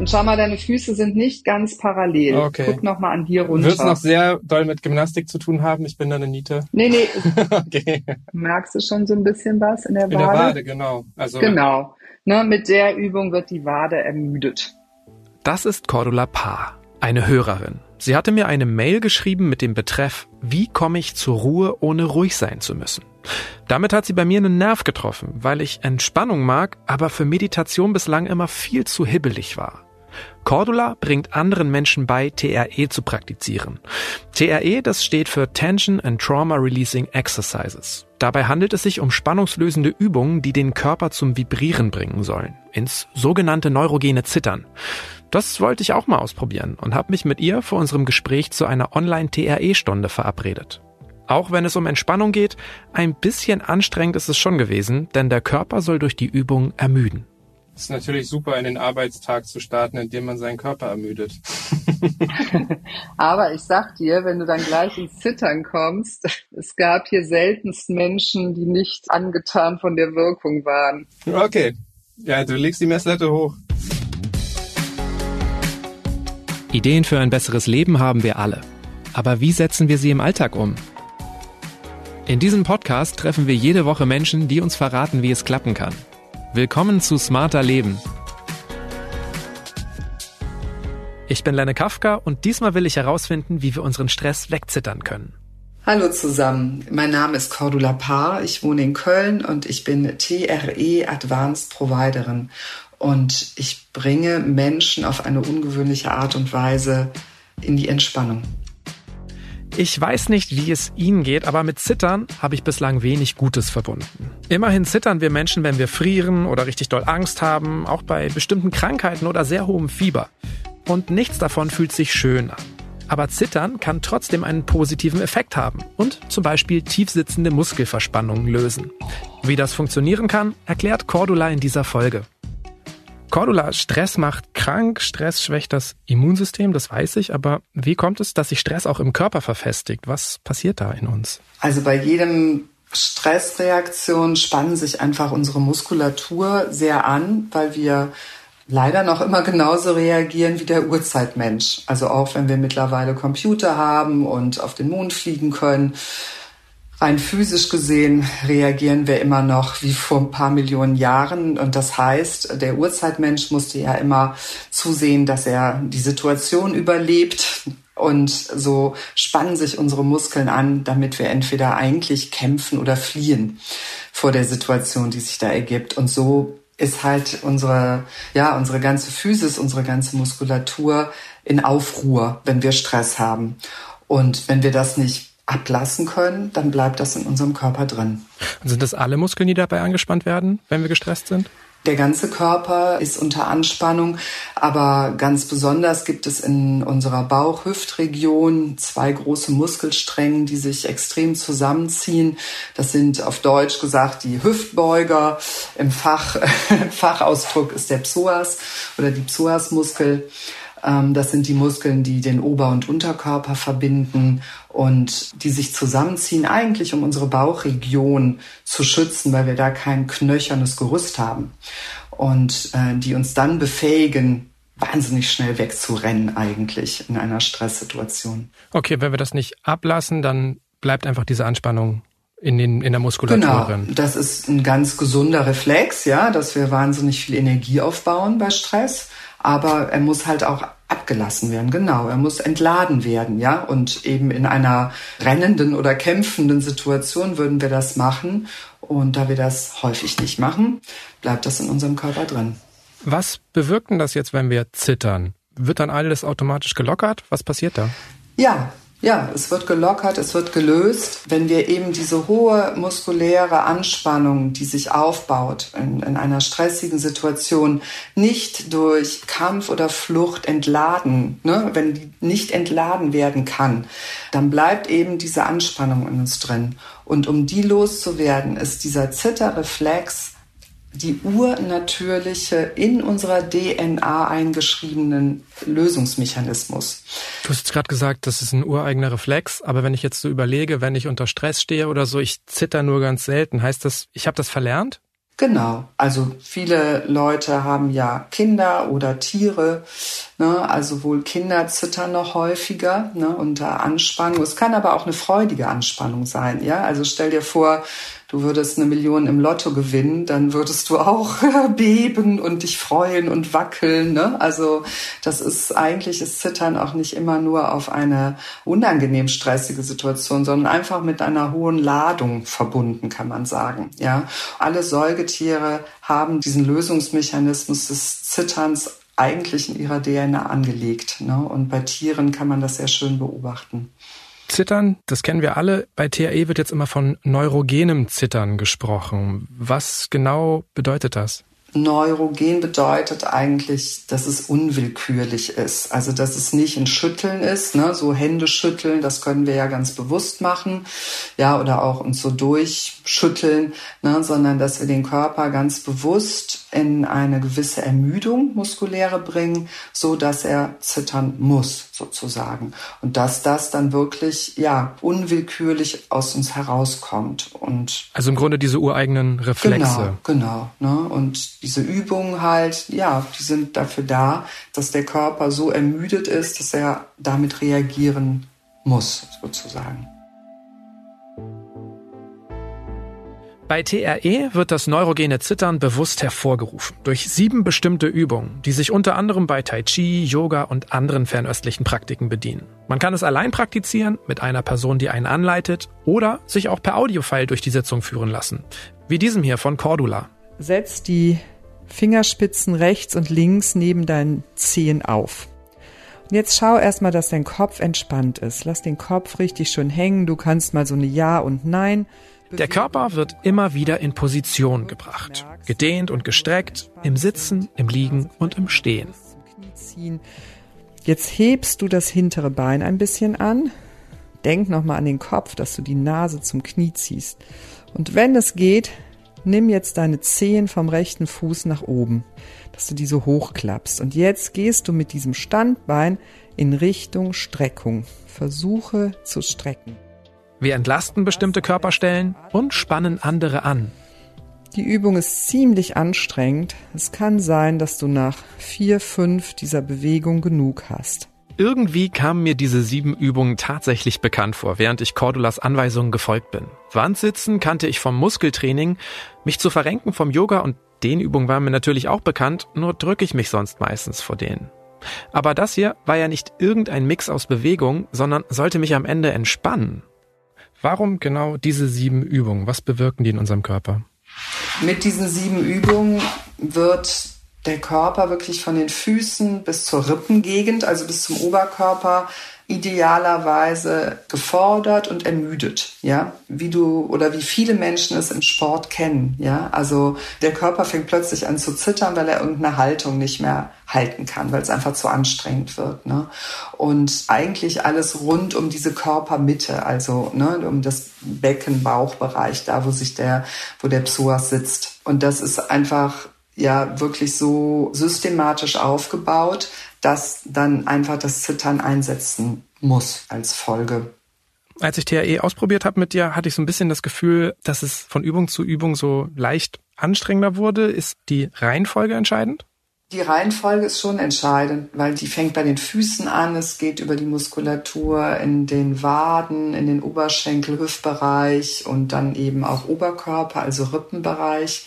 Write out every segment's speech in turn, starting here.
Und schau mal, deine Füße sind nicht ganz parallel. Okay. Guck noch mal an dir runter. Wird es noch sehr doll mit Gymnastik zu tun haben? Ich bin da eine Niete. Nee, nee. okay. Merkst du schon so ein bisschen was in der Wade? In der Wade, genau. Also, Genau. Ne, mit der Übung wird die Wade ermüdet. Das ist Cordula Paar, eine Hörerin. Sie hatte mir eine Mail geschrieben mit dem Betreff Wie komme ich zur Ruhe, ohne ruhig sein zu müssen? Damit hat sie bei mir einen Nerv getroffen, weil ich Entspannung mag, aber für Meditation bislang immer viel zu hibbelig war. Cordula bringt anderen Menschen bei, TRE zu praktizieren. TRE, das steht für Tension and Trauma Releasing Exercises. Dabei handelt es sich um spannungslösende Übungen, die den Körper zum Vibrieren bringen sollen, ins sogenannte neurogene Zittern. Das wollte ich auch mal ausprobieren und habe mich mit ihr vor unserem Gespräch zu einer Online-TRE-Stunde verabredet. Auch wenn es um Entspannung geht, ein bisschen anstrengend ist es schon gewesen, denn der Körper soll durch die Übung ermüden. Es ist natürlich super, in den Arbeitstag zu starten, indem man seinen Körper ermüdet. Aber ich sag dir, wenn du dann gleich ins Zittern kommst, es gab hier seltenst Menschen, die nicht angetan von der Wirkung waren. Okay. Ja, du legst die Messlatte hoch. Ideen für ein besseres Leben haben wir alle. Aber wie setzen wir sie im Alltag um? In diesem Podcast treffen wir jede Woche Menschen, die uns verraten, wie es klappen kann. Willkommen zu Smarter Leben. Ich bin Lenne Kafka und diesmal will ich herausfinden, wie wir unseren Stress wegzittern können. Hallo zusammen, mein Name ist Cordula Paar, ich wohne in Köln und ich bin TRE Advanced Providerin und ich bringe Menschen auf eine ungewöhnliche Art und Weise in die Entspannung. Ich weiß nicht, wie es Ihnen geht, aber mit Zittern habe ich bislang wenig Gutes verbunden. Immerhin zittern wir Menschen, wenn wir frieren oder richtig doll Angst haben, auch bei bestimmten Krankheiten oder sehr hohem Fieber. Und nichts davon fühlt sich schön an. Aber Zittern kann trotzdem einen positiven Effekt haben und zum Beispiel tiefsitzende Muskelverspannungen lösen. Wie das funktionieren kann, erklärt Cordula in dieser Folge. Cordula, Stress macht krank, Stress schwächt das Immunsystem, das weiß ich, aber wie kommt es, dass sich Stress auch im Körper verfestigt? Was passiert da in uns? Also bei jedem Stressreaktion spannen sich einfach unsere Muskulatur sehr an, weil wir leider noch immer genauso reagieren wie der Urzeitmensch. Also auch wenn wir mittlerweile Computer haben und auf den Mond fliegen können, rein physisch gesehen reagieren wir immer noch wie vor ein paar Millionen Jahren. Und das heißt, der Urzeitmensch musste ja immer zusehen, dass er die Situation überlebt. Und so spannen sich unsere Muskeln an, damit wir entweder eigentlich kämpfen oder fliehen vor der Situation, die sich da ergibt. Und so ist halt unsere, ja, unsere ganze Physis, unsere ganze Muskulatur in Aufruhr, wenn wir Stress haben. Und wenn wir das nicht ablassen können, dann bleibt das in unserem Körper drin. Und sind das alle Muskeln, die dabei angespannt werden, wenn wir gestresst sind? Der ganze Körper ist unter Anspannung, aber ganz besonders gibt es in unserer Bauch-Hüftregion zwei große Muskelstränge, die sich extrem zusammenziehen. Das sind auf Deutsch gesagt die Hüftbeuger. Im Fach, Fachausdruck ist der Psoas oder die Psoasmuskel. Ähm, das sind die Muskeln, die den Ober- und Unterkörper verbinden und die sich zusammenziehen, eigentlich um unsere Bauchregion zu schützen, weil wir da kein knöchernes Gerüst haben. Und äh, die uns dann befähigen, wahnsinnig schnell wegzurennen eigentlich in einer Stresssituation. Okay, wenn wir das nicht ablassen, dann bleibt einfach diese Anspannung in, den, in der Muskulatur genau, drin. Das ist ein ganz gesunder Reflex, ja, dass wir wahnsinnig viel Energie aufbauen bei Stress aber er muss halt auch abgelassen werden. Genau, er muss entladen werden, ja. Und eben in einer rennenden oder kämpfenden Situation würden wir das machen. Und da wir das häufig nicht machen, bleibt das in unserem Körper drin. Was bewirkt denn das jetzt, wenn wir zittern? Wird dann alles automatisch gelockert? Was passiert da? Ja, ja, es wird gelockert, es wird gelöst. Wenn wir eben diese hohe muskuläre Anspannung, die sich aufbaut in, in, einer stressigen Situation, nicht durch Kampf oder Flucht entladen, ne? wenn die nicht entladen werden kann, dann bleibt eben diese Anspannung in uns drin. Und um die loszuwerden, ist dieser Zitterreflex die urnatürliche, in unserer DNA eingeschriebenen Lösungsmechanismus. Du hast gerade gesagt, das ist ein ureigener Reflex, aber wenn ich jetzt so überlege, wenn ich unter Stress stehe oder so, ich zitter nur ganz selten, heißt das, ich habe das verlernt? Genau. Also viele Leute haben ja Kinder oder Tiere. Ne? Also wohl Kinder zittern noch häufiger ne? unter Anspannung. Es kann aber auch eine freudige Anspannung sein. Ja, also stell dir vor, du würdest eine Million im Lotto gewinnen, dann würdest du auch beben und dich freuen und wackeln. Ne? Also das ist eigentlich ist Zittern auch nicht immer nur auf eine unangenehm stressige Situation, sondern einfach mit einer hohen Ladung verbunden, kann man sagen. Ja, alle Säugetiere haben diesen Lösungsmechanismus des Zitterns eigentlich in ihrer DNA angelegt. Ne? Und bei Tieren kann man das sehr schön beobachten. Zittern, das kennen wir alle. Bei TAE wird jetzt immer von neurogenem Zittern gesprochen. Was genau bedeutet das? Neurogen bedeutet eigentlich, dass es unwillkürlich ist. Also, dass es nicht ein Schütteln ist, ne? so Hände schütteln, das können wir ja ganz bewusst machen, ja, oder auch uns so durchschütteln, ne? sondern dass wir den Körper ganz bewusst in eine gewisse Ermüdung muskuläre bringen, so dass er zittern muss, sozusagen. Und dass das dann wirklich, ja, unwillkürlich aus uns herauskommt und. Also im Grunde diese ureigenen Reflexe. Genau, genau, ne? Und diese Übungen halt, ja, die sind dafür da, dass der Körper so ermüdet ist, dass er damit reagieren muss, sozusagen. Bei TRE wird das neurogene Zittern bewusst hervorgerufen durch sieben bestimmte Übungen, die sich unter anderem bei Tai Chi, Yoga und anderen fernöstlichen Praktiken bedienen. Man kann es allein praktizieren, mit einer Person, die einen anleitet, oder sich auch per Audiofile durch die Sitzung führen lassen, wie diesem hier von Cordula. Setz die Fingerspitzen rechts und links neben deinen Zehen auf. Und jetzt schau erstmal, dass dein Kopf entspannt ist. Lass den Kopf richtig schön hängen. Du kannst mal so eine Ja und Nein. Der Körper wird immer wieder in Position gebracht. Gedehnt und gestreckt, im Sitzen, im Liegen und im Stehen. Jetzt hebst du das hintere Bein ein bisschen an. Denk nochmal an den Kopf, dass du die Nase zum Knie ziehst. Und wenn es geht, nimm jetzt deine Zehen vom rechten Fuß nach oben, dass du die so hochklappst. Und jetzt gehst du mit diesem Standbein in Richtung Streckung. Versuche zu strecken. Wir entlasten bestimmte Körperstellen und spannen andere an. Die Übung ist ziemlich anstrengend. Es kann sein, dass du nach vier, fünf dieser Bewegung genug hast. Irgendwie kamen mir diese sieben Übungen tatsächlich bekannt vor, während ich Cordulas Anweisungen gefolgt bin. Wandsitzen kannte ich vom Muskeltraining, mich zu verrenken vom Yoga und den Übungen waren mir natürlich auch bekannt, nur drücke ich mich sonst meistens vor denen. Aber das hier war ja nicht irgendein Mix aus Bewegung, sondern sollte mich am Ende entspannen. Warum genau diese sieben Übungen? Was bewirken die in unserem Körper? Mit diesen sieben Übungen wird der Körper wirklich von den Füßen bis zur Rippengegend, also bis zum Oberkörper, idealerweise gefordert und ermüdet, ja, wie du oder wie viele Menschen es im Sport kennen, ja, also der Körper fängt plötzlich an zu zittern, weil er irgendeine Haltung nicht mehr halten kann, weil es einfach zu anstrengend wird, ne, und eigentlich alles rund um diese Körpermitte, also ne, um das Becken-Bauchbereich, da wo sich der, wo der Psoas sitzt, und das ist einfach ja wirklich so systematisch aufgebaut, dass dann einfach das Zittern einsetzen muss als Folge. Als ich TAE ausprobiert habe mit dir, hatte ich so ein bisschen das Gefühl, dass es von Übung zu Übung so leicht anstrengender wurde. Ist die Reihenfolge entscheidend? Die Reihenfolge ist schon entscheidend, weil die fängt bei den Füßen an, es geht über die Muskulatur in den Waden, in den Oberschenkel, Hüftbereich und dann eben auch Oberkörper, also Rippenbereich.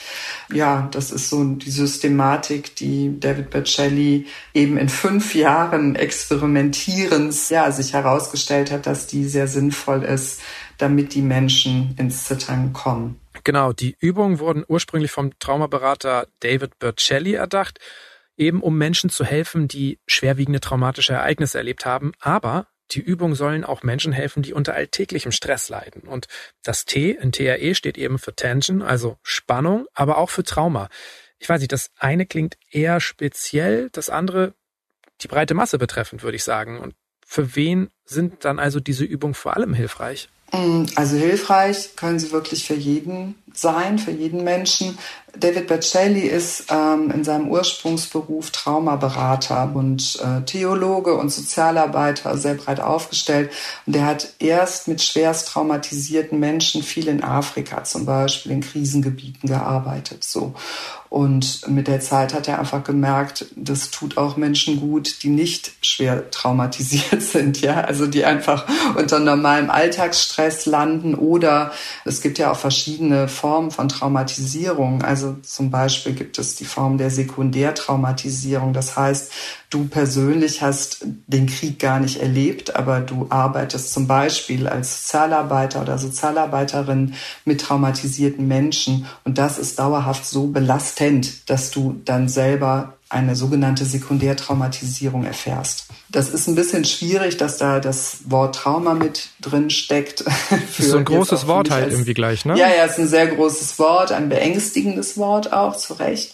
Ja, das ist so die Systematik, die David Bacelli eben in fünf Jahren Experimentierens ja, sich herausgestellt hat, dass die sehr sinnvoll ist, damit die Menschen ins Zittern kommen. Genau, die Übungen wurden ursprünglich vom Traumaberater David Bercelli erdacht eben um Menschen zu helfen, die schwerwiegende traumatische Ereignisse erlebt haben, aber die Übungen sollen auch Menschen helfen, die unter alltäglichem Stress leiden. Und das T in TRE steht eben für Tension, also Spannung, aber auch für Trauma. Ich weiß nicht, das eine klingt eher speziell, das andere die breite Masse betreffend, würde ich sagen. Und für wen sind dann also diese Übungen vor allem hilfreich? Mm, also hilfreich können sie wirklich für jeden sein für jeden Menschen. David Bacelli ist ähm, in seinem Ursprungsberuf Traumaberater und äh, Theologe und Sozialarbeiter sehr breit aufgestellt. Und er hat erst mit schwerst traumatisierten Menschen viel in Afrika zum Beispiel in Krisengebieten gearbeitet. So. Und mit der Zeit hat er einfach gemerkt, das tut auch Menschen gut, die nicht schwer traumatisiert sind, ja, also die einfach unter normalem Alltagsstress landen oder es gibt ja auch verschiedene Formen von Traumatisierung. Also zum Beispiel gibt es die Form der Sekundärtraumatisierung. Das heißt, du persönlich hast den Krieg gar nicht erlebt, aber du arbeitest zum Beispiel als Sozialarbeiter oder Sozialarbeiterin mit traumatisierten Menschen und das ist dauerhaft so belastend, dass du dann selber eine sogenannte Sekundärtraumatisierung erfährst. Das ist ein bisschen schwierig, dass da das Wort Trauma mit drin steckt. Das ist so ein großes Wort halt als, irgendwie gleich, ne? Ja, ja, es ist ein sehr großes Wort, ein beängstigendes Wort auch, zu Recht.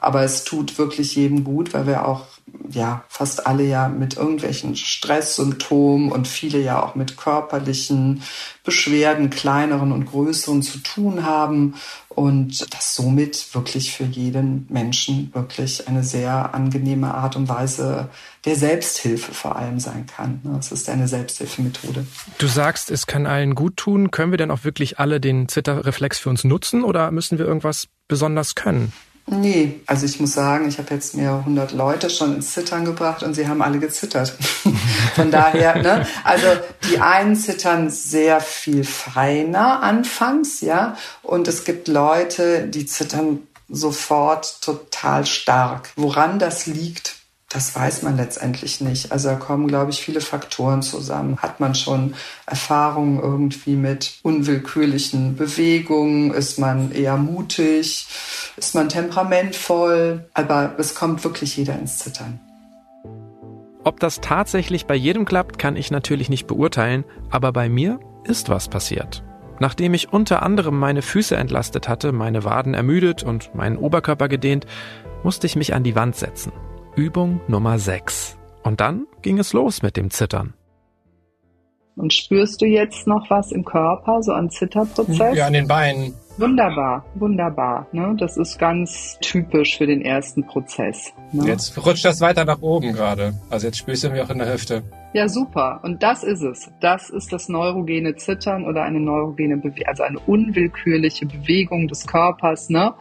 Aber es tut wirklich jedem gut, weil wir auch ja fast alle ja mit irgendwelchen Stresssymptomen und viele ja auch mit körperlichen Beschwerden, kleineren und größeren zu tun haben und das somit wirklich für jeden Menschen wirklich eine sehr angenehme Art und Weise der Selbsthilfe vor allem sein kann. Es ist eine Selbsthilfemethode. Du sagst, es kann allen gut tun. Können wir denn auch wirklich alle den Zitterreflex für uns nutzen oder müssen wir irgendwas besonders können? Nee, also ich muss sagen, ich habe jetzt mir 100 Leute schon ins Zittern gebracht und sie haben alle gezittert. Von daher, ne? Also die einen zittern sehr viel feiner anfangs, ja, und es gibt Leute, die zittern sofort total stark. Woran das liegt, das weiß man letztendlich nicht. Also da kommen, glaube ich, viele Faktoren zusammen. Hat man schon Erfahrungen irgendwie mit unwillkürlichen Bewegungen? Ist man eher mutig? Ist man temperamentvoll? Aber es kommt wirklich jeder ins Zittern. Ob das tatsächlich bei jedem klappt, kann ich natürlich nicht beurteilen, aber bei mir ist was passiert. Nachdem ich unter anderem meine Füße entlastet hatte, meine Waden ermüdet und meinen Oberkörper gedehnt, musste ich mich an die Wand setzen. Übung Nummer 6. Und dann ging es los mit dem Zittern. Und spürst du jetzt noch was im Körper, so an Zitterprozess? Ja, an den Beinen. Wunderbar, wunderbar. Ne? Das ist ganz typisch für den ersten Prozess. Ne? Jetzt rutscht das weiter nach oben gerade. Also jetzt spürst du mich auch in der Hüfte. Ja, super. Und das ist es. Das ist das neurogene Zittern oder eine neurogene Bewegung, also eine unwillkürliche Bewegung des Körpers. Ne?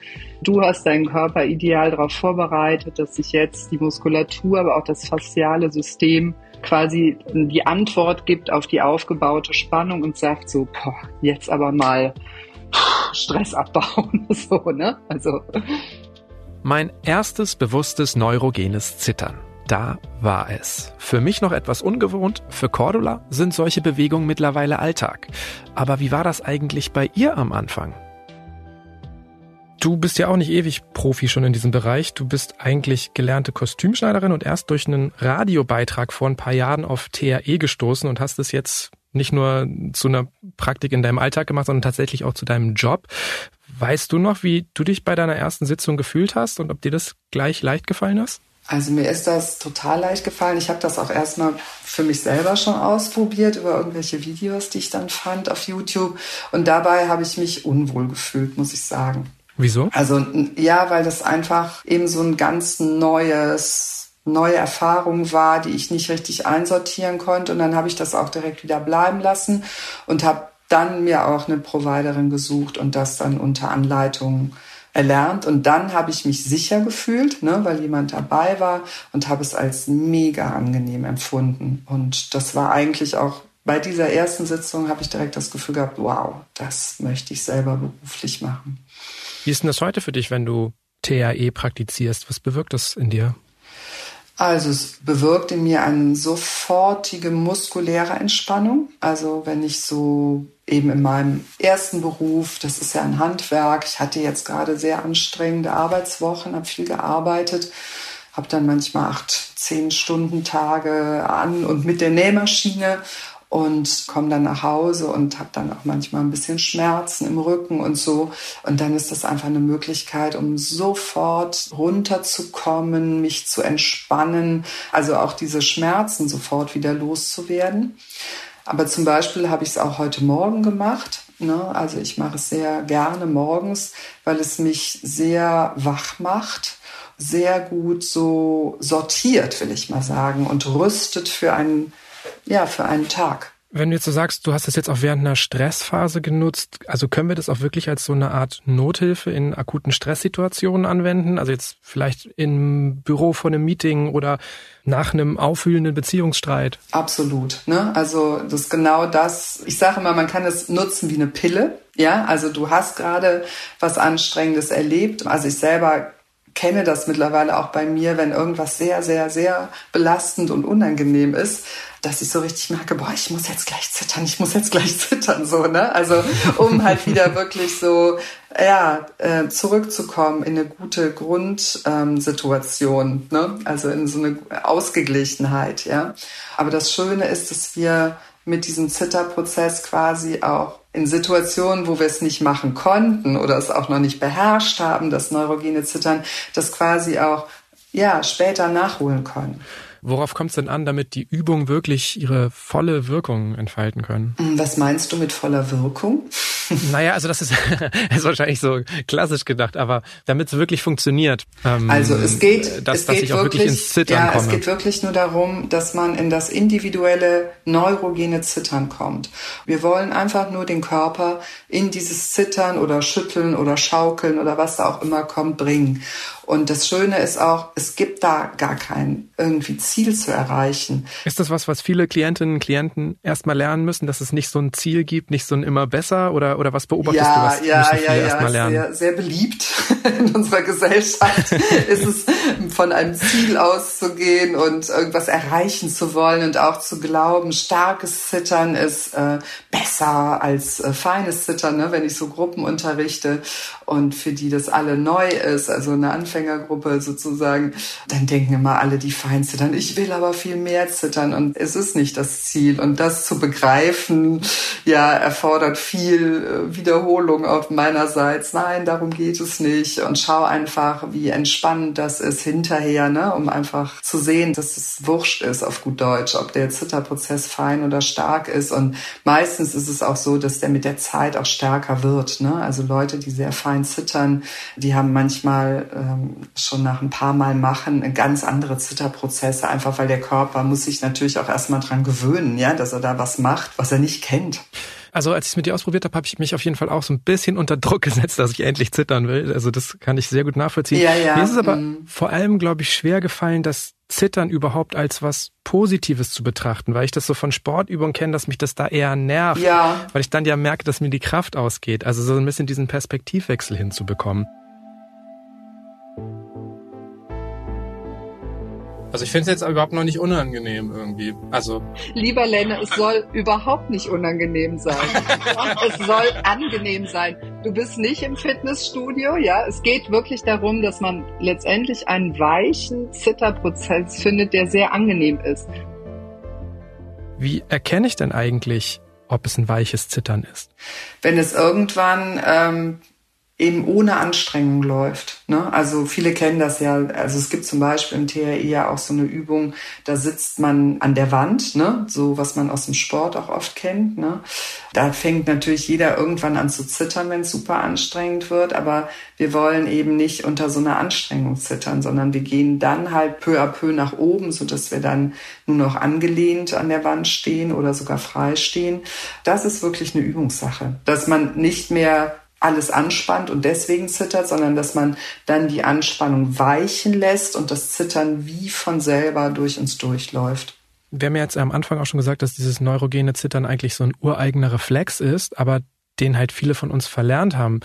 Du hast deinen Körper ideal darauf vorbereitet, dass sich jetzt die Muskulatur, aber auch das fasziale System quasi die Antwort gibt auf die aufgebaute Spannung und sagt so, boah, jetzt aber mal Stress abbauen. so, ne? Also. Mein erstes bewusstes neurogenes Zittern. Da war es. Für mich noch etwas ungewohnt, für Cordula sind solche Bewegungen mittlerweile Alltag. Aber wie war das eigentlich bei ihr am Anfang? Du bist ja auch nicht ewig Profi schon in diesem Bereich. Du bist eigentlich gelernte Kostümschneiderin und erst durch einen Radiobeitrag vor ein paar Jahren auf TRE gestoßen und hast es jetzt nicht nur zu einer Praktik in deinem Alltag gemacht, sondern tatsächlich auch zu deinem Job. Weißt du noch, wie du dich bei deiner ersten Sitzung gefühlt hast und ob dir das gleich leicht gefallen ist? Also mir ist das total leicht gefallen. Ich habe das auch erstmal für mich selber schon ausprobiert über irgendwelche Videos, die ich dann fand auf YouTube. Und dabei habe ich mich unwohl gefühlt, muss ich sagen. Wieso? Also ja, weil das einfach eben so ein ganz neues neue Erfahrung war, die ich nicht richtig einsortieren konnte. Und dann habe ich das auch direkt wieder bleiben lassen und habe dann mir auch eine Providerin gesucht und das dann unter Anleitung erlernt. Und dann habe ich mich sicher gefühlt, ne, weil jemand dabei war und habe es als mega angenehm empfunden. Und das war eigentlich auch bei dieser ersten Sitzung habe ich direkt das Gefühl gehabt, wow, das möchte ich selber beruflich machen. Wie ist denn das heute für dich, wenn du TAE praktizierst? Was bewirkt das in dir? Also es bewirkt in mir eine sofortige muskuläre Entspannung. Also wenn ich so eben in meinem ersten Beruf, das ist ja ein Handwerk, ich hatte jetzt gerade sehr anstrengende Arbeitswochen, habe viel gearbeitet, habe dann manchmal acht, zehn Stunden Tage an und mit der Nähmaschine und komme dann nach Hause und habe dann auch manchmal ein bisschen Schmerzen im Rücken und so. Und dann ist das einfach eine Möglichkeit, um sofort runterzukommen, mich zu entspannen, also auch diese Schmerzen sofort wieder loszuwerden. Aber zum Beispiel habe ich es auch heute Morgen gemacht. Ne? Also ich mache es sehr gerne morgens, weil es mich sehr wach macht, sehr gut so sortiert, will ich mal sagen, und rüstet für einen, ja, für einen Tag. Wenn du jetzt so sagst, du hast das jetzt auch während einer Stressphase genutzt, also können wir das auch wirklich als so eine Art Nothilfe in akuten Stresssituationen anwenden? Also jetzt vielleicht im Büro vor einem Meeting oder nach einem aufwühlenden Beziehungsstreit? Absolut. Ne? Also das ist genau das. Ich sage immer, man kann es nutzen wie eine Pille. Ja, also du hast gerade was Anstrengendes erlebt. Also ich selber kenne das mittlerweile auch bei mir, wenn irgendwas sehr, sehr, sehr belastend und unangenehm ist, dass ich so richtig merke, boah, ich muss jetzt gleich zittern, ich muss jetzt gleich zittern, so, ne? Also, um halt wieder wirklich so, ja, äh, zurückzukommen in eine gute Grundsituation, ähm, ne? Also in so eine Ausgeglichenheit, ja. Aber das Schöne ist, dass wir mit diesem Zitterprozess quasi auch in Situationen, wo wir es nicht machen konnten oder es auch noch nicht beherrscht haben, das neurogene Zittern, das quasi auch ja, später nachholen können. Worauf kommt es denn an, damit die Übungen wirklich ihre volle Wirkung entfalten können? Hm, was meinst du mit voller Wirkung? Naja, also das ist, ist wahrscheinlich so klassisch gedacht, aber damit es wirklich funktioniert. Ähm, also es geht, dass, es geht dass ich auch wirklich, ins Zittern ja, komme. Es geht wirklich nur darum, dass man in das individuelle neurogene Zittern kommt. Wir wollen einfach nur den Körper in dieses Zittern oder Schütteln oder Schaukeln oder was da auch immer kommt, bringen. Und das Schöne ist auch, es gibt da gar kein irgendwie Ziel zu erreichen. Ist das was, was viele Klientinnen und Klienten erstmal lernen müssen, dass es nicht so ein Ziel gibt, nicht so ein immer besser oder, oder was beobachtest ja, du, was ja, müssen viele ja, erstmal lernen? Sehr, sehr beliebt in unserer Gesellschaft ist es, von einem Ziel auszugehen und irgendwas erreichen zu wollen und auch zu glauben, starkes Zittern ist äh, besser als äh, feines Zittern, ne? wenn ich so Gruppen unterrichte und für die das alle neu ist, also eine Anfängergruppe sozusagen, dann denken immer alle, die fein zittern. Ich will aber viel mehr zittern und es ist nicht das Ziel. Und das zu begreifen, ja, erfordert viel äh, Wiederholung auf meinerseits. Nein, darum geht es nicht. Und schau einfach, wie entspannend das ist hinterher, ne, um einfach zu sehen, dass es wurscht ist auf gut Deutsch, ob der Zitterprozess fein oder stark ist. Und meistens ist es auch so, dass der mit der Zeit auch stärker wird. Ne? Also Leute, die sehr fein zittern, die haben manchmal ähm, schon nach ein paar Mal machen ganz andere Zitterprozesse, einfach weil der Körper muss sich natürlich auch erstmal dran gewöhnen, ja, dass er da was macht, was er nicht kennt. Also als ich es mit dir ausprobiert habe, habe ich mich auf jeden Fall auch so ein bisschen unter Druck gesetzt, dass ich endlich zittern will. Also das kann ich sehr gut nachvollziehen. Ja, ja. Mir ist es aber Mhm. vor allem, glaube ich, schwer gefallen, das Zittern überhaupt als was Positives zu betrachten, weil ich das so von Sportübungen kenne, dass mich das da eher nervt, Ja. weil ich dann ja merke, dass mir die Kraft ausgeht. Also so ein bisschen diesen Perspektivwechsel hinzubekommen. Also ich finde es jetzt überhaupt noch nicht unangenehm irgendwie. Also Lieber Lenne, es soll überhaupt nicht unangenehm sein. es soll angenehm sein. Du bist nicht im Fitnessstudio, ja. Es geht wirklich darum, dass man letztendlich einen weichen Zitterprozess findet, der sehr angenehm ist. Wie erkenne ich denn eigentlich, ob es ein weiches Zittern ist? wenn es irgendwann ähm, eben ohne Anstrengung läuft. Ne? Also viele kennen das ja. Also es gibt zum Beispiel im TRI ja auch so eine Übung, da sitzt man an der Wand, ne? so was man aus dem Sport auch oft kennt. Ne? Da fängt natürlich jeder irgendwann an zu zittern, wenn es super anstrengend wird. Aber wir wollen eben nicht unter so einer Anstrengung zittern, sondern wir gehen dann halt peu à peu nach oben, so dass wir dann nur noch angelehnt an der Wand stehen oder sogar frei stehen. Das ist wirklich eine Übungssache, dass man nicht mehr alles anspannt und deswegen zittert, sondern dass man dann die Anspannung weichen lässt und das Zittern wie von selber durch uns durchläuft. Wir haben ja jetzt am Anfang auch schon gesagt, dass dieses neurogene Zittern eigentlich so ein ureigener Reflex ist, aber den halt viele von uns verlernt haben.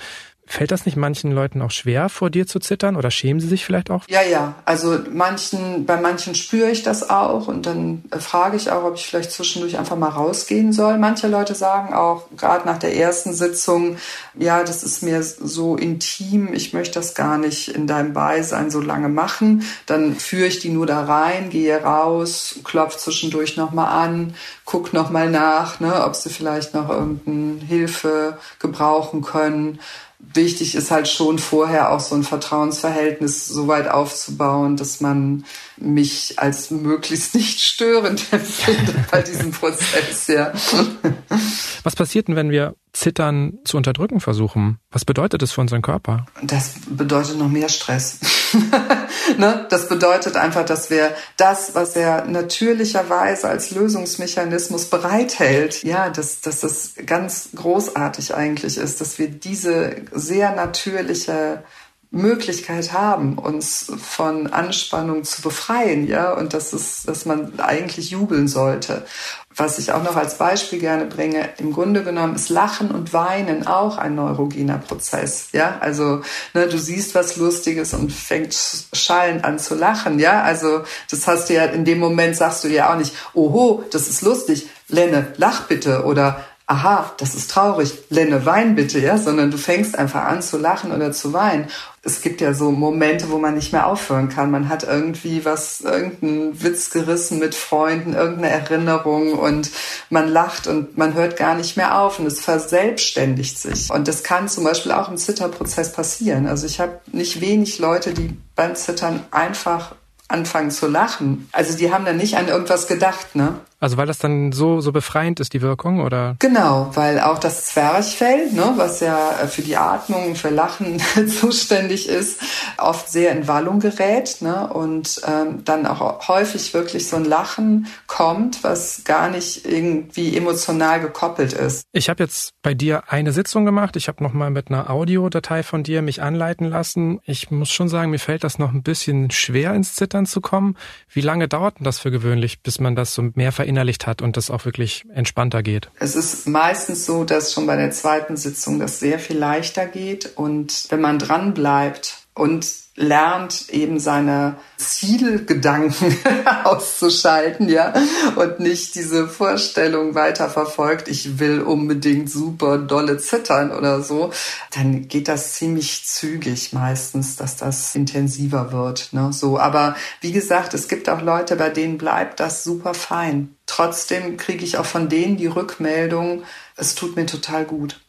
Fällt das nicht manchen Leuten auch schwer, vor dir zu zittern oder schämen sie sich vielleicht auch? Ja, ja. Also manchen, bei manchen spüre ich das auch und dann äh, frage ich auch, ob ich vielleicht zwischendurch einfach mal rausgehen soll. Manche Leute sagen auch, gerade nach der ersten Sitzung, ja, das ist mir so intim, ich möchte das gar nicht in deinem Beisein so lange machen. Dann führe ich die nur da rein, gehe raus, klopfe zwischendurch nochmal an, guck nochmal nach, ne, ob sie vielleicht noch irgendeine Hilfe gebrauchen können wichtig ist halt schon vorher auch so ein Vertrauensverhältnis so weit aufzubauen, dass man mich als möglichst nicht störend empfindet bei diesem Prozess, ja. Was passiert denn, wenn wir Zittern zu unterdrücken versuchen. Was bedeutet das für unseren Körper? Das bedeutet noch mehr Stress. ne? Das bedeutet einfach, dass wir das, was er natürlicherweise als Lösungsmechanismus bereithält, ja, dass, dass das ganz großartig eigentlich ist, dass wir diese sehr natürliche Möglichkeit haben, uns von Anspannung zu befreien, ja, und das ist, dass man eigentlich jubeln sollte. Was ich auch noch als Beispiel gerne bringe, im Grunde genommen ist Lachen und Weinen auch ein neurogener Prozess, ja, also ne, du siehst was Lustiges und fängst schallend an zu lachen, ja, also das hast du ja in dem Moment sagst du ja auch nicht, oho, das ist lustig, Lenne, lach bitte oder aha, das ist traurig, Lenne, wein bitte, ja, sondern du fängst einfach an zu lachen oder zu weinen. Es gibt ja so Momente, wo man nicht mehr aufhören kann. Man hat irgendwie was, irgendeinen Witz gerissen mit Freunden, irgendeine Erinnerung und man lacht und man hört gar nicht mehr auf und es verselbstständigt sich. Und das kann zum Beispiel auch im Zitterprozess passieren. Also ich habe nicht wenig Leute, die beim Zittern einfach anfangen zu lachen. Also die haben dann nicht an irgendwas gedacht, ne? Also weil das dann so, so befreiend ist, die Wirkung, oder? Genau, weil auch das Zwerchfell, ne, was ja äh, für die Atmung, für Lachen zuständig ist, oft sehr in Wallung gerät ne, und ähm, dann auch häufig wirklich so ein Lachen kommt, was gar nicht irgendwie emotional gekoppelt ist. Ich habe jetzt bei dir eine Sitzung gemacht. Ich habe nochmal mit einer Audiodatei von dir mich anleiten lassen. Ich muss schon sagen, mir fällt das noch ein bisschen schwer ins Zittern zu kommen. Wie lange dauert denn das für gewöhnlich, bis man das so mehr verinnerlicht verinnerlicht hat und das auch wirklich entspannter geht? Es ist meistens so, dass schon bei der zweiten Sitzung das sehr viel leichter geht und wenn man dran bleibt und lernt eben seine Zielgedanken auszuschalten, ja, und nicht diese Vorstellung weiter verfolgt, ich will unbedingt super dolle zittern oder so, dann geht das ziemlich zügig meistens, dass das intensiver wird, ne, so. Aber wie gesagt, es gibt auch Leute, bei denen bleibt das super fein. Trotzdem kriege ich auch von denen die Rückmeldung, es tut mir total gut.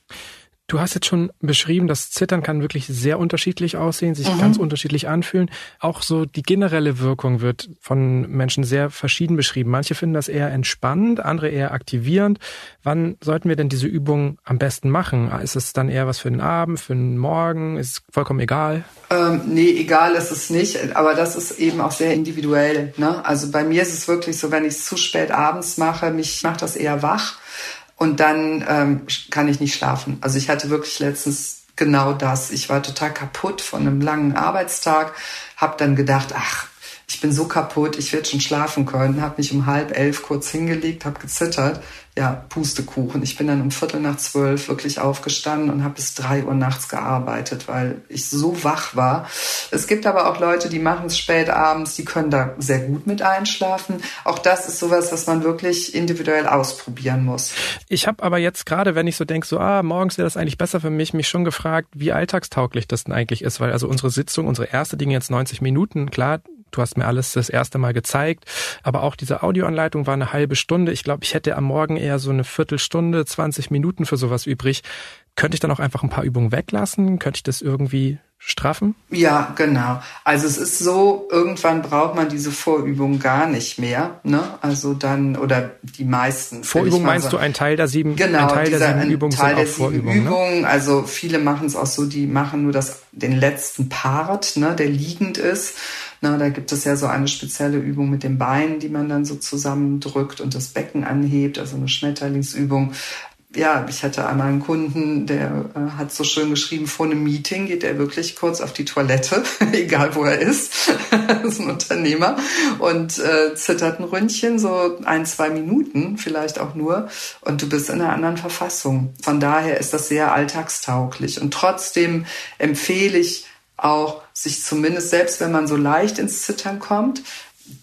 Du hast jetzt schon beschrieben, das Zittern kann wirklich sehr unterschiedlich aussehen, sich mhm. ganz unterschiedlich anfühlen. Auch so die generelle Wirkung wird von Menschen sehr verschieden beschrieben. Manche finden das eher entspannend, andere eher aktivierend. Wann sollten wir denn diese Übung am besten machen? Ist es dann eher was für den Abend, für den Morgen? Ist es vollkommen egal? Ähm, nee, egal ist es nicht. Aber das ist eben auch sehr individuell. Ne? Also bei mir ist es wirklich so, wenn ich es zu spät abends mache, mich macht das eher wach und dann ähm, kann ich nicht schlafen. Also ich hatte wirklich letztens genau das. Ich war total kaputt von einem langen Arbeitstag, habe dann gedacht, ach, ich bin so kaputt, ich werde schon schlafen können, habe mich um halb elf kurz hingelegt, habe gezittert ja, Pustekuchen. Ich bin dann um Viertel nach zwölf wirklich aufgestanden und habe bis drei Uhr nachts gearbeitet, weil ich so wach war. Es gibt aber auch Leute, die machen es spät abends, die können da sehr gut mit einschlafen. Auch das ist sowas, was man wirklich individuell ausprobieren muss. Ich habe aber jetzt gerade, wenn ich so denke, so, ah, morgens wäre das eigentlich besser für mich, mich schon gefragt, wie alltagstauglich das denn eigentlich ist, weil also unsere Sitzung, unsere erste Dinge jetzt 90 Minuten, klar, du hast mir alles das erste Mal gezeigt, aber auch diese Audioanleitung war eine halbe Stunde. Ich glaube, ich hätte am Morgen eher so eine Viertelstunde, 20 Minuten für sowas übrig. Könnte ich dann auch einfach ein paar Übungen weglassen? Könnte ich das irgendwie straffen? Ja, genau. Also es ist so, irgendwann braucht man diese Vorübung gar nicht mehr. Ne? Also dann, oder die meisten. Vorübung meinst sagen. du ein Teil der sieben, genau, ein Teil dieser, der sieben Übungen Teil sind der auch Vorübungen? Übungen. Ne? Also viele machen es auch so, die machen nur das, den letzten Part, ne, der liegend ist. Na, da gibt es ja so eine spezielle Übung mit den Beinen, die man dann so zusammendrückt und das Becken anhebt, also eine Schmetterlingsübung ja, ich hatte einmal einen Kunden, der äh, hat so schön geschrieben, vor einem Meeting geht er wirklich kurz auf die Toilette, egal wo er ist, das ist ein Unternehmer, und äh, zittert ein Ründchen, so ein, zwei Minuten vielleicht auch nur, und du bist in einer anderen Verfassung. Von daher ist das sehr alltagstauglich. Und trotzdem empfehle ich auch, sich zumindest, selbst wenn man so leicht ins Zittern kommt,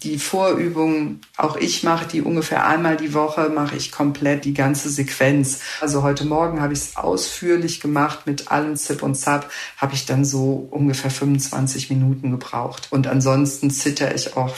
die Vorübungen, auch ich mache die ungefähr einmal die Woche, mache ich komplett die ganze Sequenz. Also heute Morgen habe ich es ausführlich gemacht mit allem Zip und Zap, habe ich dann so ungefähr 25 Minuten gebraucht. Und ansonsten zitter ich auch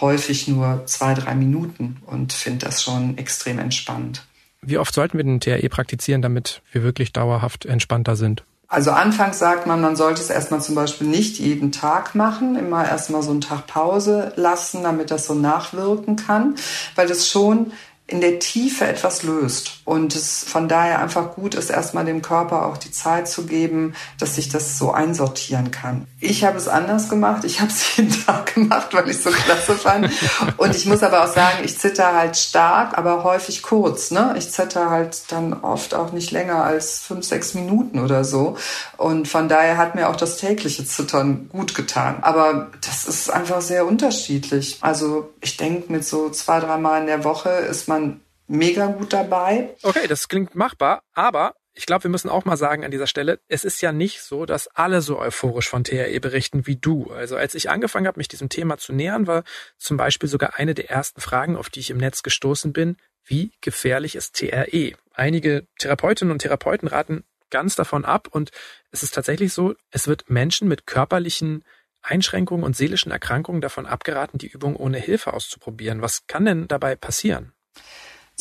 häufig nur zwei, drei Minuten und finde das schon extrem entspannt. Wie oft sollten wir den TRE praktizieren, damit wir wirklich dauerhaft entspannter sind? Also anfangs sagt man, man sollte es erstmal zum Beispiel nicht jeden Tag machen, immer erstmal so einen Tag Pause lassen, damit das so nachwirken kann, weil das schon in der Tiefe etwas löst und es von daher einfach gut ist, erstmal dem Körper auch die Zeit zu geben, dass sich das so einsortieren kann. Ich habe es anders gemacht. Ich habe es jeden Tag gemacht, weil ich es so klasse fand. Und ich muss aber auch sagen, ich zitter halt stark, aber häufig kurz. Ne? Ich zitter halt dann oft auch nicht länger als fünf, sechs Minuten oder so. Und von daher hat mir auch das tägliche Zittern gut getan. Aber das ist einfach sehr unterschiedlich. Also ich denke, mit so zwei, dreimal in der Woche ist man mega gut dabei. Okay, das klingt machbar, aber ich glaube, wir müssen auch mal sagen an dieser Stelle, es ist ja nicht so, dass alle so euphorisch von THE berichten wie du. Also als ich angefangen habe, mich diesem Thema zu nähern, war zum Beispiel sogar eine der ersten Fragen, auf die ich im Netz gestoßen bin, wie gefährlich ist TRE? Einige Therapeutinnen und Therapeuten raten ganz davon ab und es ist tatsächlich so, es wird Menschen mit körperlichen Einschränkungen und seelischen Erkrankungen davon abgeraten, die Übung ohne Hilfe auszuprobieren. Was kann denn dabei passieren?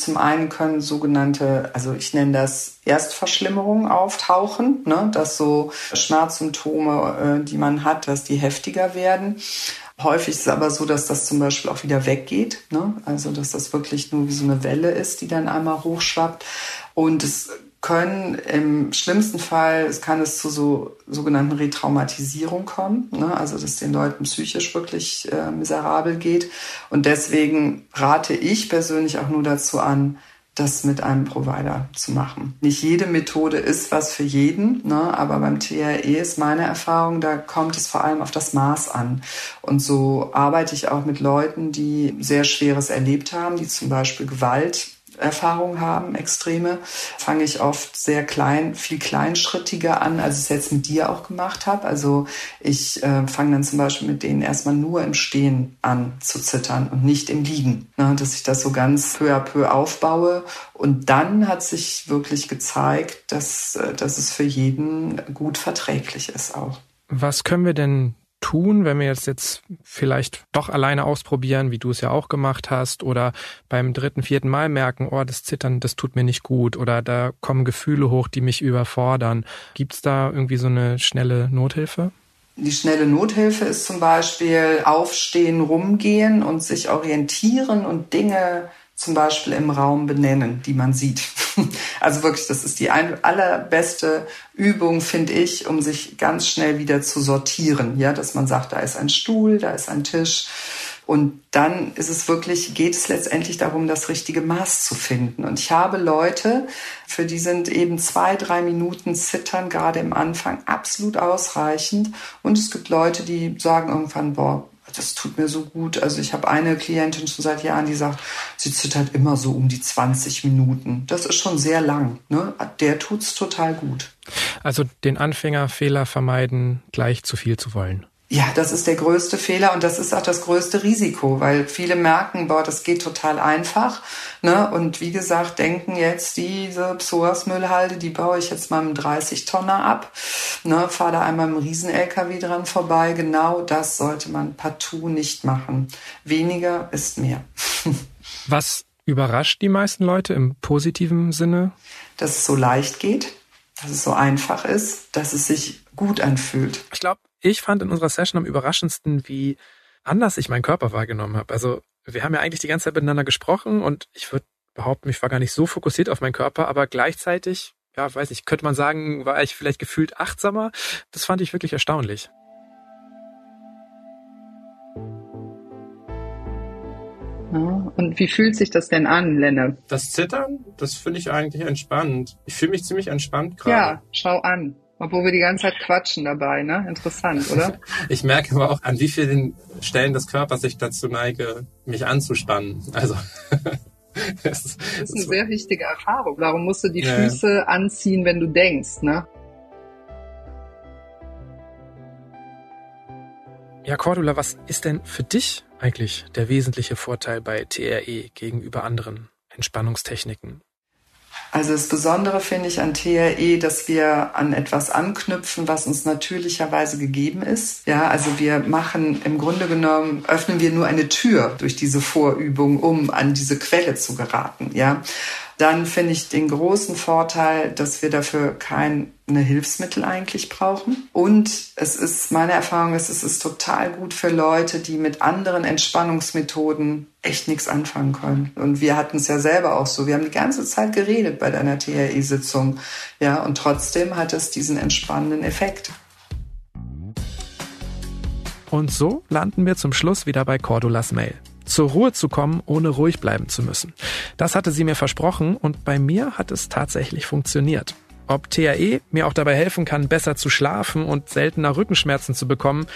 Zum einen können sogenannte, also ich nenne das Erstverschlimmerungen auftauchen, ne, dass so Schmerzsymptome, äh, die man hat, dass die heftiger werden. Häufig ist es aber so, dass das zum Beispiel auch wieder weggeht, ne? also dass das wirklich nur wie so eine Welle ist, die dann einmal hochschwappt. Und es können im schlimmsten Fall, es kann es zu so sogenannten Retraumatisierung kommen, ne? also dass den Leuten psychisch wirklich äh, miserabel geht. Und deswegen rate ich persönlich auch nur dazu an, das mit einem Provider zu machen. Nicht jede Methode ist was für jeden, ne? aber beim TRE ist meine Erfahrung, da kommt es vor allem auf das Maß an. Und so arbeite ich auch mit Leuten, die sehr Schweres erlebt haben, die zum Beispiel Gewalt Erfahrung haben, extreme, fange ich oft sehr klein, viel kleinschrittiger an, als ich es jetzt mit dir auch gemacht habe. Also ich äh, fange dann zum Beispiel mit denen erstmal nur im Stehen an zu zittern und nicht im Liegen. Ne? Dass ich das so ganz peu à peu aufbaue. Und dann hat sich wirklich gezeigt, dass, äh, dass es für jeden gut verträglich ist auch. Was können wir denn tun, wenn wir jetzt jetzt vielleicht doch alleine ausprobieren, wie du es ja auch gemacht hast, oder beim dritten, vierten Mal merken, oh, das Zittern, das tut mir nicht gut, oder da kommen Gefühle hoch, die mich überfordern. Gibt es da irgendwie so eine schnelle Nothilfe? Die schnelle Nothilfe ist zum Beispiel aufstehen, rumgehen und sich orientieren und Dinge zum Beispiel im Raum benennen, die man sieht. Also wirklich, das ist die allerbeste Übung, finde ich, um sich ganz schnell wieder zu sortieren. Ja, dass man sagt, da ist ein Stuhl, da ist ein Tisch. Und dann ist es wirklich, geht es letztendlich darum, das richtige Maß zu finden. Und ich habe Leute, für die sind eben zwei, drei Minuten Zittern gerade im Anfang absolut ausreichend. Und es gibt Leute, die sagen irgendwann, boah, das tut mir so gut. Also ich habe eine Klientin schon seit Jahren, die sagt, sie zittert immer so um die 20 Minuten. Das ist schon sehr lang. Ne? Der tut's total gut. Also den Anfängerfehler vermeiden, gleich zu viel zu wollen. Ja, das ist der größte Fehler und das ist auch das größte Risiko, weil viele merken, boah, das geht total einfach. Ne? Und wie gesagt, denken jetzt, diese Psoas-Müllhalde, die baue ich jetzt mal mit 30 Tonner ab. Ne? Fahre da einmal im Riesen-LKW dran vorbei. Genau das sollte man partout nicht machen. Weniger ist mehr. Was überrascht die meisten Leute im positiven Sinne? Dass es so leicht geht, dass es so einfach ist, dass es sich gut anfühlt. Ich glaube, ich fand in unserer Session am überraschendsten, wie anders ich meinen Körper wahrgenommen habe. Also wir haben ja eigentlich die ganze Zeit miteinander gesprochen und ich würde behaupten, ich war gar nicht so fokussiert auf meinen Körper, aber gleichzeitig, ja, weiß ich, könnte man sagen, war ich vielleicht gefühlt achtsamer. Das fand ich wirklich erstaunlich. und wie fühlt sich das denn an, Lenne? Das Zittern, das finde ich eigentlich entspannt. Ich fühle mich ziemlich entspannt gerade. Ja, schau an. Obwohl wir die ganze Zeit quatschen dabei, ne? Interessant, oder? ich merke aber auch, an wie vielen Stellen des Körpers ich dazu neige, mich anzuspannen. Also. das, ist, das ist eine sehr wichtige Erfahrung. Warum musst du die ja. Füße anziehen, wenn du denkst, ne? Ja, Cordula, was ist denn für dich eigentlich der wesentliche Vorteil bei TRE gegenüber anderen Entspannungstechniken? Also das Besondere finde ich an TRE, dass wir an etwas anknüpfen, was uns natürlicherweise gegeben ist. Ja, also wir machen im Grunde genommen, öffnen wir nur eine Tür durch diese Vorübung, um an diese Quelle zu geraten. Ja, dann finde ich den großen Vorteil, dass wir dafür keine Hilfsmittel eigentlich brauchen. Und es ist meine Erfahrung, es ist total gut für Leute, die mit anderen Entspannungsmethoden echt nichts anfangen können. Und wir hatten es ja selber auch so. Wir haben die ganze Zeit geredet bei deiner TRE-Sitzung. Ja, und trotzdem hat es diesen entspannenden Effekt. Und so landen wir zum Schluss wieder bei Cordulas Mail. Zur Ruhe zu kommen, ohne ruhig bleiben zu müssen. Das hatte sie mir versprochen und bei mir hat es tatsächlich funktioniert. Ob TAE mir auch dabei helfen kann, besser zu schlafen und seltener Rückenschmerzen zu bekommen,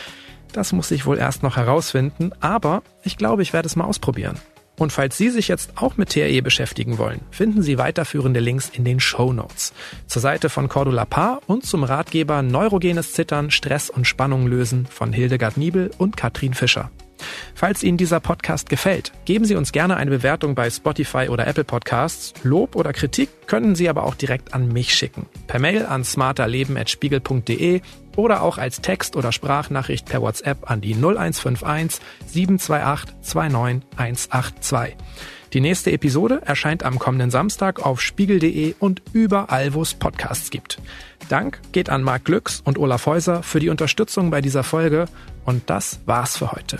das muss ich wohl erst noch herausfinden, aber ich glaube, ich werde es mal ausprobieren. Und falls Sie sich jetzt auch mit TRE beschäftigen wollen, finden Sie weiterführende Links in den Show Notes. Zur Seite von Cordula Paar und zum Ratgeber Neurogenes Zittern, Stress und Spannung lösen von Hildegard Niebel und Katrin Fischer. Falls Ihnen dieser Podcast gefällt, geben Sie uns gerne eine Bewertung bei Spotify oder Apple Podcasts. Lob oder Kritik können Sie aber auch direkt an mich schicken. Per Mail an smarterleben.spiegel.de oder auch als Text- oder Sprachnachricht per WhatsApp an die 0151 728 29182. Die nächste Episode erscheint am kommenden Samstag auf spiegel.de und überall, wo es Podcasts gibt. Dank geht an Marc Glücks und Olaf Häuser für die Unterstützung bei dieser Folge und das war's für heute.